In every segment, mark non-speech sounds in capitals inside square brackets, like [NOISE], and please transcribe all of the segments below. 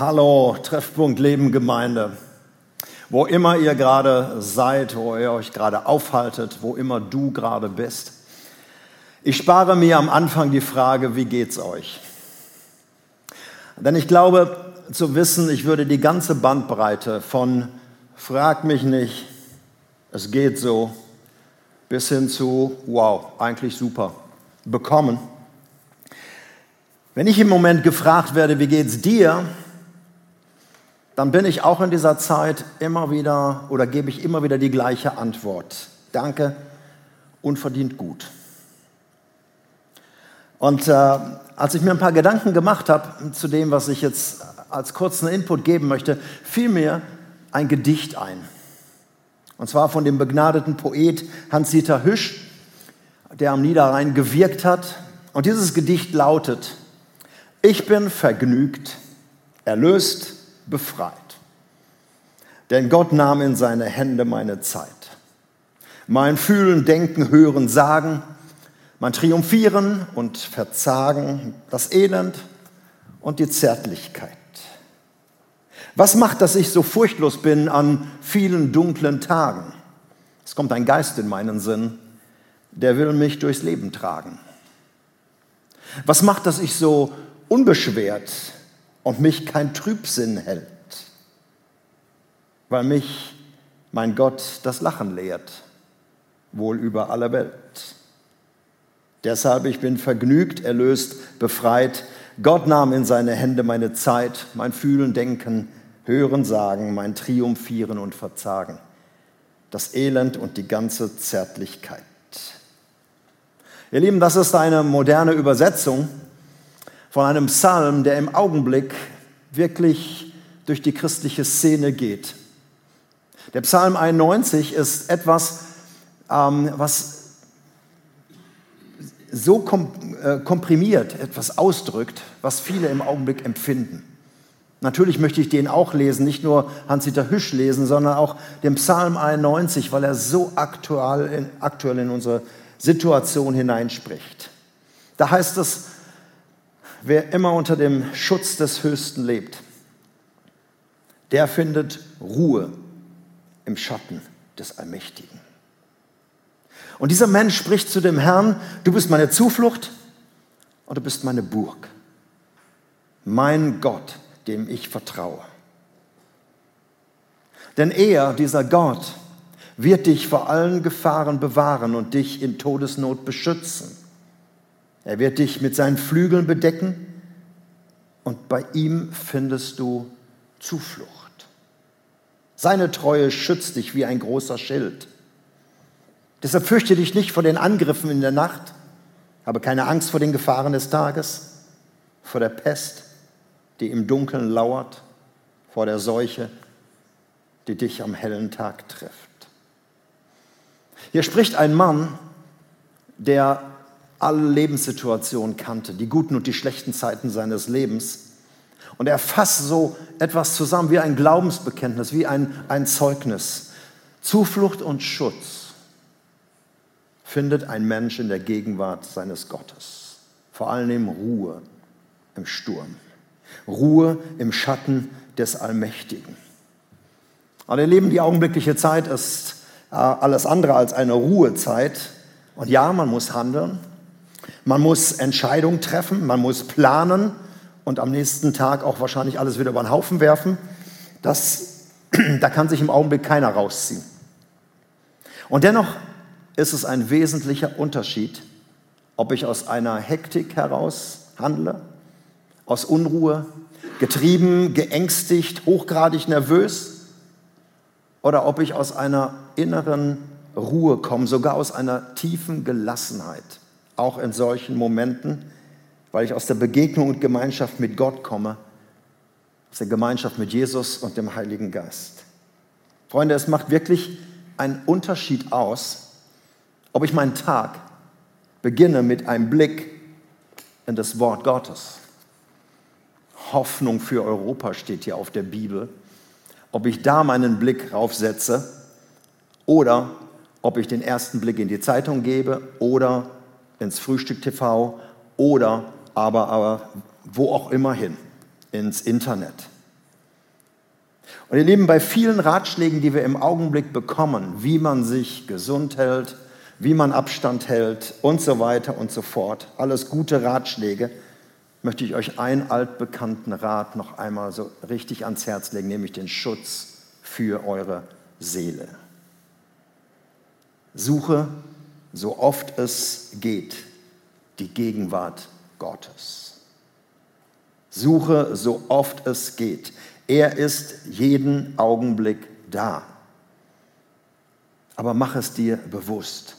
Hallo, Treffpunkt Leben Gemeinde. Wo immer ihr gerade seid, wo ihr euch gerade aufhaltet, wo immer du gerade bist. Ich spare mir am Anfang die Frage, wie geht's euch? Denn ich glaube zu wissen, ich würde die ganze Bandbreite von frag mich nicht, es geht so, bis hin zu wow, eigentlich super bekommen. Wenn ich im Moment gefragt werde, wie geht's dir, dann bin ich auch in dieser Zeit immer wieder oder gebe ich immer wieder die gleiche Antwort. Danke, unverdient gut. Und äh, als ich mir ein paar Gedanken gemacht habe zu dem, was ich jetzt als kurzen Input geben möchte, fiel mir ein Gedicht ein. Und zwar von dem begnadeten Poet Hans-Dieter Hüsch, der am Niederrhein gewirkt hat. Und dieses Gedicht lautet, ich bin vergnügt, erlöst, befreit. Denn Gott nahm in seine Hände meine Zeit. Mein Fühlen, Denken, Hören, Sagen, mein Triumphieren und Verzagen, das Elend und die Zärtlichkeit. Was macht, dass ich so furchtlos bin an vielen dunklen Tagen? Es kommt ein Geist in meinen Sinn, der will mich durchs Leben tragen. Was macht, dass ich so unbeschwert und mich kein Trübsinn hält, weil mich mein Gott das Lachen lehrt, wohl über alle Welt. Deshalb ich bin vergnügt, erlöst, befreit. Gott nahm in seine Hände meine Zeit, mein Fühlen, Denken, Hören, Sagen, mein Triumphieren und Verzagen, das Elend und die ganze Zärtlichkeit. Ihr Lieben, das ist eine moderne Übersetzung von einem Psalm, der im Augenblick wirklich durch die christliche Szene geht. Der Psalm 91 ist etwas, ähm, was so kom äh, komprimiert etwas ausdrückt, was viele im Augenblick empfinden. Natürlich möchte ich den auch lesen, nicht nur Hans-Dieter Hüsch lesen, sondern auch den Psalm 91, weil er so aktuell in, aktuell in unsere Situation hineinspricht. Da heißt es, wer immer unter dem Schutz des Höchsten lebt, der findet Ruhe im Schatten des Allmächtigen. Und dieser Mensch spricht zu dem Herrn, du bist meine Zuflucht und du bist meine Burg, mein Gott, dem ich vertraue. Denn er, dieser Gott, wird dich vor allen Gefahren bewahren und dich in Todesnot beschützen. Er wird dich mit seinen Flügeln bedecken und bei ihm findest du Zuflucht. Seine Treue schützt dich wie ein großer Schild. Deshalb fürchte dich nicht vor den Angriffen in der Nacht, habe keine Angst vor den Gefahren des Tages, vor der Pest, die im Dunkeln lauert, vor der Seuche, die dich am hellen Tag trifft. Hier spricht ein Mann, der alle Lebenssituationen kannte, die guten und die schlechten Zeiten seines Lebens. Und er fasst so etwas zusammen wie ein Glaubensbekenntnis, wie ein, ein Zeugnis. Zuflucht und Schutz findet ein Mensch in der Gegenwart seines Gottes. Vor allem Ruhe im Sturm. Ruhe im Schatten des Allmächtigen. Aber ihr Leben, die augenblickliche Zeit ist äh, alles andere als eine Ruhezeit. Und ja, man muss handeln, man muss Entscheidungen treffen, man muss planen und am nächsten Tag auch wahrscheinlich alles wieder über den Haufen werfen. Das, [CLEARS THROAT] da kann sich im Augenblick keiner rausziehen. Und dennoch ist es ein wesentlicher Unterschied, ob ich aus einer Hektik heraus handle, aus Unruhe, getrieben, geängstigt, hochgradig nervös, oder ob ich aus einer inneren Ruhe komme, sogar aus einer tiefen Gelassenheit auch in solchen Momenten, weil ich aus der Begegnung und Gemeinschaft mit Gott komme, aus der Gemeinschaft mit Jesus und dem Heiligen Geist. Freunde, es macht wirklich einen Unterschied aus, ob ich meinen Tag beginne mit einem Blick in das Wort Gottes. Hoffnung für Europa steht hier auf der Bibel. Ob ich da meinen Blick raufsetze oder ob ich den ersten Blick in die Zeitung gebe oder ins Frühstück TV oder aber, aber wo auch immer hin, ins Internet. Und ihr Lieben, bei vielen Ratschlägen, die wir im Augenblick bekommen, wie man sich gesund hält, wie man Abstand hält und so weiter und so fort, alles gute Ratschläge, möchte ich euch einen altbekannten Rat noch einmal so richtig ans Herz legen, nämlich den Schutz für eure Seele. Suche, so oft es geht, die Gegenwart Gottes. Suche, so oft es geht. Er ist jeden Augenblick da. Aber mach es dir bewusst.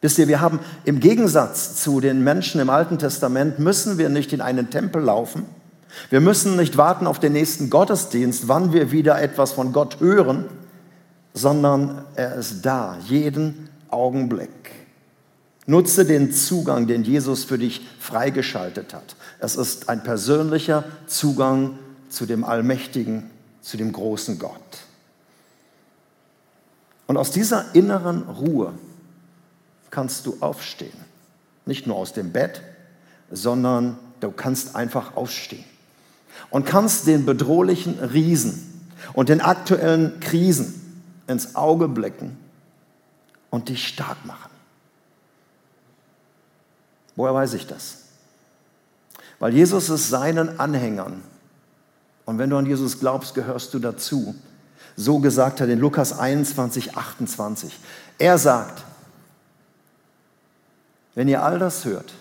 Wisst ihr, wir haben im Gegensatz zu den Menschen im Alten Testament, müssen wir nicht in einen Tempel laufen. Wir müssen nicht warten auf den nächsten Gottesdienst, wann wir wieder etwas von Gott hören, sondern er ist da, jeden Augenblick. Nutze den Zugang, den Jesus für dich freigeschaltet hat. Es ist ein persönlicher Zugang zu dem Allmächtigen, zu dem großen Gott. Und aus dieser inneren Ruhe kannst du aufstehen. Nicht nur aus dem Bett, sondern du kannst einfach aufstehen. Und kannst den bedrohlichen Riesen und den aktuellen Krisen ins Auge blicken und dich stark machen. Woher weiß ich das? Weil Jesus es seinen Anhängern, und wenn du an Jesus glaubst, gehörst du dazu, so gesagt hat in Lukas 21, 28. Er sagt, wenn ihr all das hört,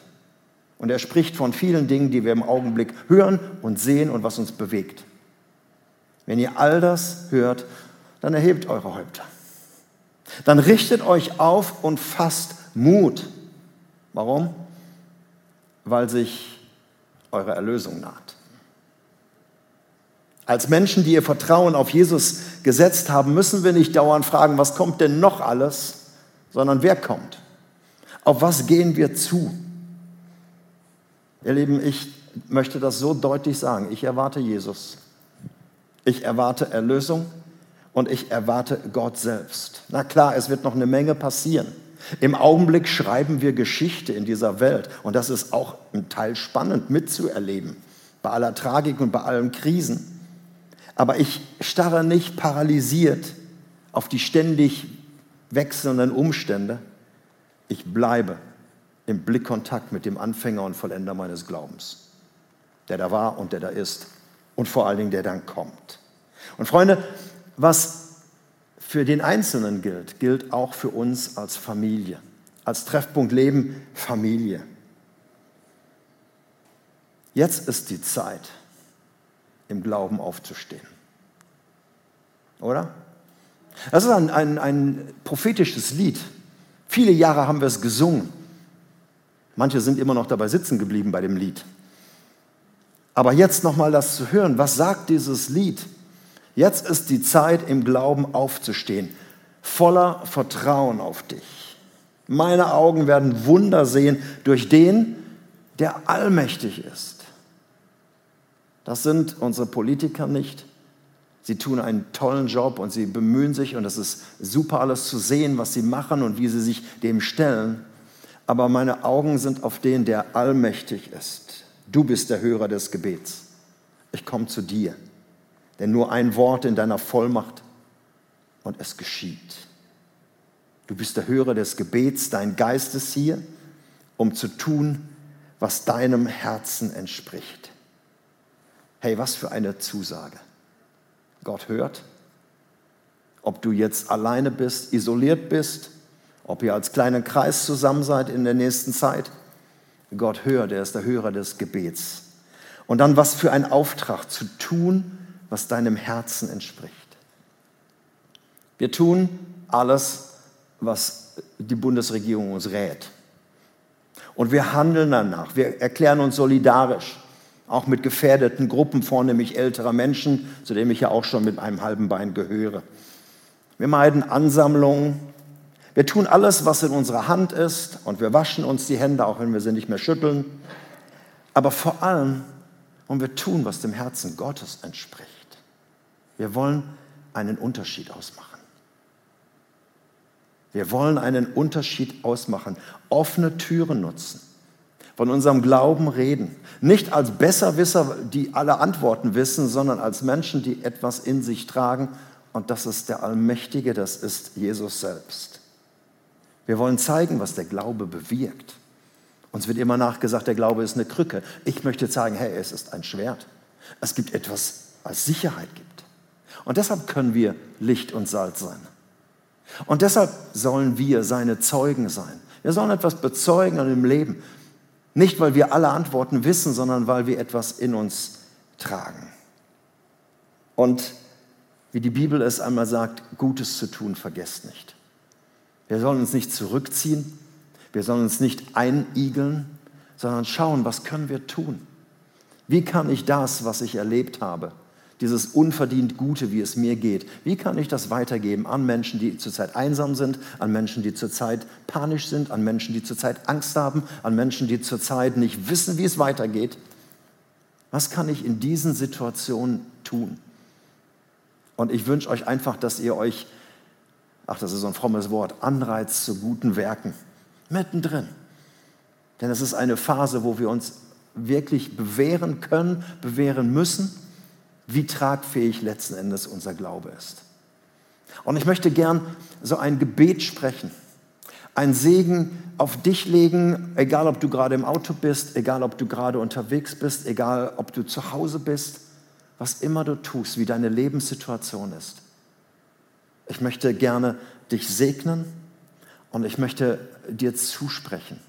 und er spricht von vielen Dingen, die wir im Augenblick hören und sehen und was uns bewegt. Wenn ihr all das hört, dann erhebt eure Häupter. Dann richtet euch auf und fasst Mut. Warum? Weil sich eure Erlösung naht. Als Menschen, die ihr Vertrauen auf Jesus gesetzt haben, müssen wir nicht dauernd fragen, was kommt denn noch alles, sondern wer kommt. Auf was gehen wir zu? Ihr Lieben, ich möchte das so deutlich sagen. Ich erwarte Jesus. Ich erwarte Erlösung und ich erwarte Gott selbst. Na klar, es wird noch eine Menge passieren. Im Augenblick schreiben wir Geschichte in dieser Welt und das ist auch ein Teil spannend mitzuerleben, bei aller Tragik und bei allen Krisen. Aber ich starre nicht paralysiert auf die ständig wechselnden Umstände, ich bleibe im Blickkontakt mit dem Anfänger und Vollender meines Glaubens, der da war und der da ist und vor allen Dingen der dann kommt. Und Freunde, was für den Einzelnen gilt, gilt auch für uns als Familie, als Treffpunkt Leben, Familie. Jetzt ist die Zeit, im Glauben aufzustehen. Oder? Das ist ein, ein, ein prophetisches Lied. Viele Jahre haben wir es gesungen. Manche sind immer noch dabei sitzen geblieben bei dem Lied. Aber jetzt nochmal das zu hören, was sagt dieses Lied? Jetzt ist die Zeit, im Glauben aufzustehen, voller Vertrauen auf dich. Meine Augen werden Wunder sehen durch den, der allmächtig ist. Das sind unsere Politiker nicht, Sie tun einen tollen Job und sie bemühen sich und es ist super alles zu sehen, was sie machen und wie sie sich dem stellen. Aber meine Augen sind auf den, der allmächtig ist. Du bist der Hörer des Gebets. Ich komme zu dir. Denn nur ein Wort in deiner Vollmacht und es geschieht. Du bist der Hörer des Gebets, dein Geist ist hier, um zu tun, was deinem Herzen entspricht. Hey, was für eine Zusage. Gott hört. Ob du jetzt alleine bist, isoliert bist, ob ihr als kleiner Kreis zusammen seid in der nächsten Zeit. Gott hört, er ist der Hörer des Gebets. Und dann was für ein Auftrag zu tun, was deinem Herzen entspricht. Wir tun alles, was die Bundesregierung uns rät. Und wir handeln danach. Wir erklären uns solidarisch auch mit gefährdeten Gruppen, vornehmlich älterer Menschen, zu denen ich ja auch schon mit einem halben Bein gehöre. Wir meiden Ansammlungen. Wir tun alles, was in unserer Hand ist und wir waschen uns die Hände, auch wenn wir sie nicht mehr schütteln. Aber vor allem, und wir tun, was dem Herzen Gottes entspricht. Wir wollen einen Unterschied ausmachen. Wir wollen einen Unterschied ausmachen, offene Türen nutzen von unserem Glauben reden. Nicht als Besserwisser, die alle Antworten wissen, sondern als Menschen, die etwas in sich tragen. Und das ist der Allmächtige, das ist Jesus selbst. Wir wollen zeigen, was der Glaube bewirkt. Uns wird immer nachgesagt, der Glaube ist eine Krücke. Ich möchte sagen, hey, es ist ein Schwert. Es gibt etwas, was Sicherheit gibt. Und deshalb können wir Licht und Salz sein. Und deshalb sollen wir seine Zeugen sein. Wir sollen etwas bezeugen an dem Leben. Nicht, weil wir alle Antworten wissen, sondern weil wir etwas in uns tragen. Und wie die Bibel es einmal sagt, Gutes zu tun, vergesst nicht. Wir sollen uns nicht zurückziehen, wir sollen uns nicht einigeln, sondern schauen, was können wir tun? Wie kann ich das, was ich erlebt habe, dieses unverdient Gute, wie es mir geht, wie kann ich das weitergeben an Menschen, die zurzeit einsam sind, an Menschen, die zurzeit panisch sind, an Menschen, die zurzeit Angst haben, an Menschen, die zurzeit nicht wissen, wie es weitergeht? Was kann ich in diesen Situationen tun? Und ich wünsche euch einfach, dass ihr euch, ach, das ist so ein frommes Wort, anreizt zu guten Werken, mittendrin. Denn es ist eine Phase, wo wir uns wirklich bewähren können, bewähren müssen wie tragfähig letzten Endes unser Glaube ist. Und ich möchte gern so ein Gebet sprechen, ein Segen auf dich legen, egal ob du gerade im Auto bist, egal ob du gerade unterwegs bist, egal ob du zu Hause bist, was immer du tust, wie deine Lebenssituation ist. Ich möchte gerne dich segnen und ich möchte dir zusprechen.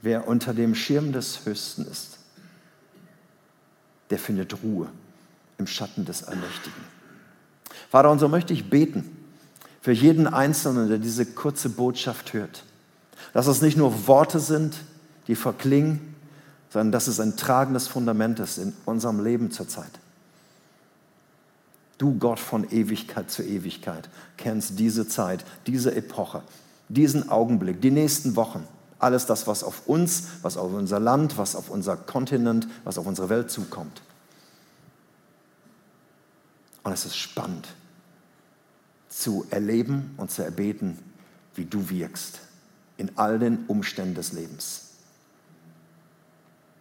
Wer unter dem Schirm des Höchsten ist, der findet Ruhe im Schatten des Allmächtigen. Vater, und so möchte ich beten für jeden Einzelnen, der diese kurze Botschaft hört. Dass es nicht nur Worte sind, die verklingen, sondern dass es ein tragendes Fundament ist in unserem Leben zurzeit. Du Gott von Ewigkeit zu Ewigkeit kennst diese Zeit, diese Epoche, diesen Augenblick, die nächsten Wochen. Alles das, was auf uns, was auf unser Land, was auf unser Kontinent, was auf unsere Welt zukommt. Und es ist spannend zu erleben und zu erbeten, wie du wirkst in all den Umständen des Lebens.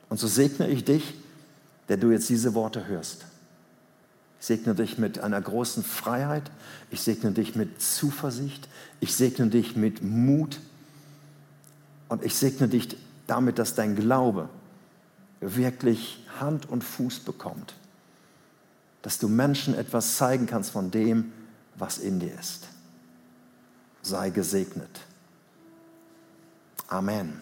Und so segne ich dich, der du jetzt diese Worte hörst. Ich segne dich mit einer großen Freiheit. Ich segne dich mit Zuversicht. Ich segne dich mit Mut. Und ich segne dich damit, dass dein Glaube wirklich Hand und Fuß bekommt. Dass du Menschen etwas zeigen kannst von dem, was in dir ist. Sei gesegnet. Amen.